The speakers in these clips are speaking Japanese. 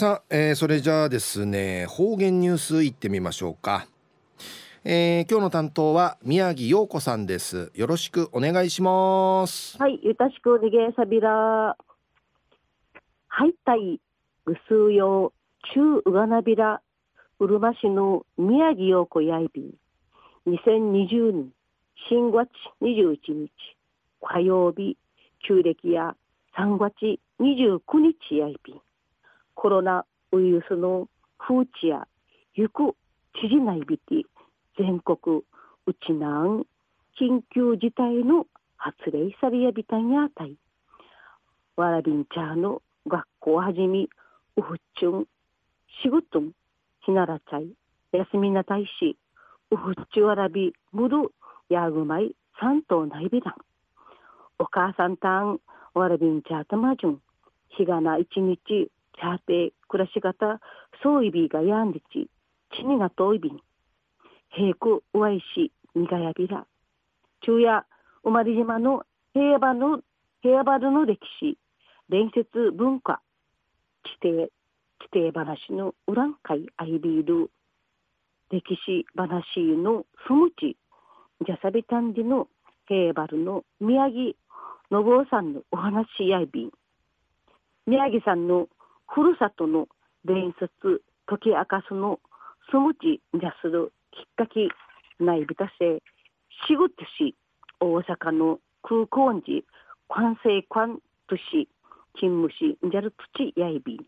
さあ、えー、それじゃあですね方言ニュースいってみましょうか、えー、今日の担当は宮城陽子さんです。よろしくお願いします。はいよろしくお願いさびらはいたいぐすうよう中うがなびらうるま市の宮城陽子やいび。2020年新月21日火曜日旧暦や3月29日やいび。コロナウイルスの風知や行く知事内びて全国うちなん緊急事態の発令されやびたんやたいわらびんちゃーの学校はじみうふっちゅんしぐとんひならちゃい休みなたいしうふっちゅわらびむるやぐまい三頭ないびらんお母さんたんわらびんちゃーたまじゅん日がな一日チャーテ暮らし方そういびがやんでちちにがといびん平くうわいしにがやびら昼夜生まれ島の平和の平和の歴史。伝説文化。地底地底話のウラン会アイビール。歴史話のスムチジャサビタンディの平和の宮城信夫さんのお話やいびん。宮城さんのふるさとの伝説解き明かすのスムチジャするきっかけないびたせしぐってし大阪の空港時関西関都市勤務しんじゃる土やいび。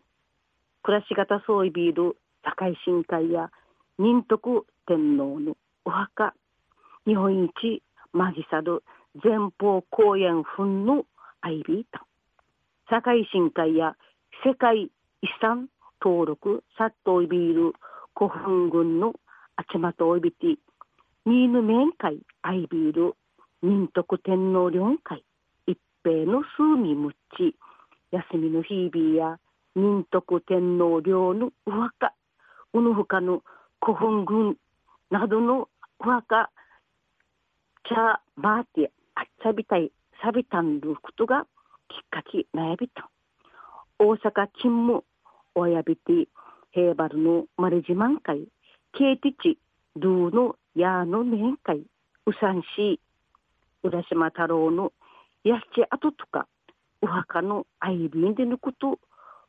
暮らし方そういびる堺深海や仁徳天皇のお墓。日本一マギサル前方公園墳のアイビータ堺深海や世界遺産登録サットイビール古墳群のあちまとおいびてニーヌ面会アイビール仁徳天皇陵会一平の数味むっち休みの日々や仁徳天皇陵のお墓うぬふかの古墳群などのお墓チャーバーティアあっさびたいさびたんることがきっかけなやびた大阪勤務おやびて平原のマレジマン会ケーティチドゥのヤーの面会うさんし浦島太郎のやっちあととかお墓のアイビンでのこと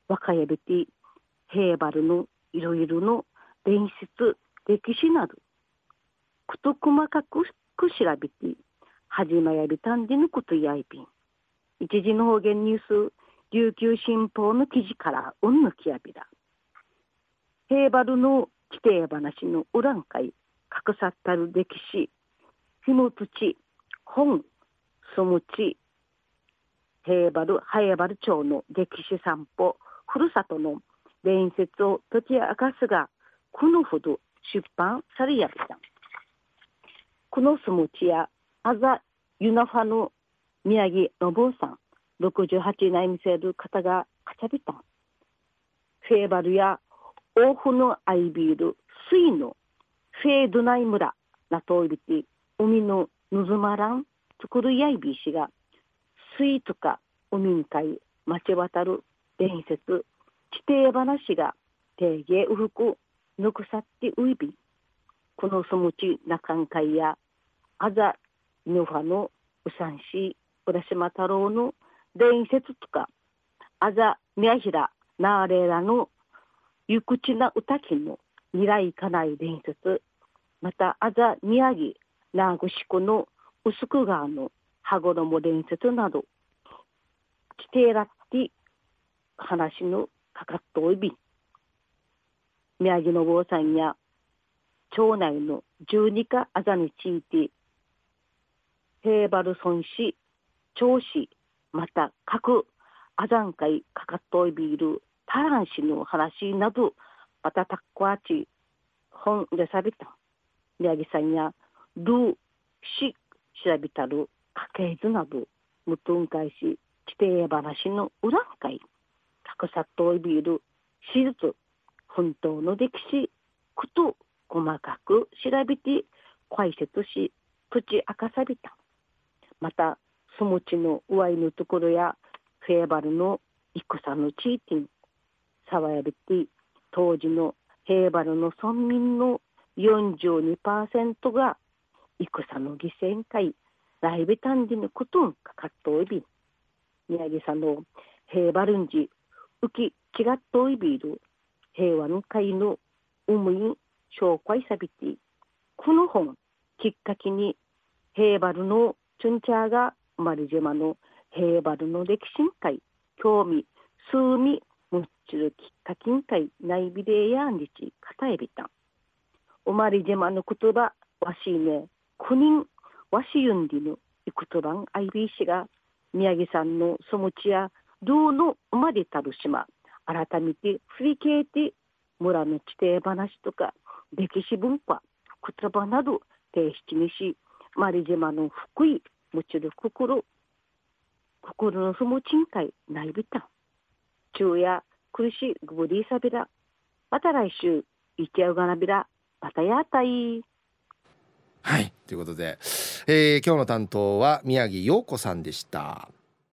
若やびて平原のいろいろの伝説歴史などこと細かく調べて始まやびたんでのことやいびん。一時の方言ニュース、琉球新報の記事からうんぬきやびら。平原の規定話のウラン会、隠さったる歴史、ひむつち、本、そむち、平原、早原町の歴史散歩、ふるさとの伝説を解き明かすが、このほど出版されやびた。このすむちやあざユナファの宮城信夫さん68年見せる方がかちゃびたフェーバルやオーフのアイビール水のフェードナイ村なといびて海のぬずまらん作るやいびしが水とか海に海町渡る伝説地底話が定芸うふくぬくさってういびこのそむちなかんかいやあざヌファのうさんし浦島太郎の伝説とかあざ宮平なーれらのゆくちな歌きの未来かない伝説またあざ宮城名護市区の薄く川の羽衣伝説など地底らって話のかかっとおいび。宮城の坊さんや町内の十二かあざについて平原村市町市また各アザン会かかっといビールタラン市の話などまたたっこあち本でさびた宮城さんやルーし調べたる家系図など無頓会し地底話の裏会たくさっといビール手術本当の歴史こと細かく調べて解説し口明かさびたまたそのちの上いのところやフェーバルの戦の地域に沢やびて当時の平原の村民の42%が戦の犠牲会ライブ単時のことんかかっといび宮城さんの平原んじ浮き違っといびる平和の会の思い紹介さびてこの本きっかけに平原のチュンチャーがマリジェマの平原の歴史に会興味数味むっちるきっかけん会内ビデやんりちかたえびた。おまりジェマの言葉わしね。9人わしゆんりぬいくとばんあいびいしが宮城さんのそむちやどうの生まれたる島。改めて振り返って村の地底話とか歴史文化言葉など提出にしマリ島の福井むちる心心のそむちんかいないびた。昼夜苦しいぐぶりさびら。また来週いちゃうがなびら。またやたいはい。ということで、えー、今日の担当は宮城陽子さんでした。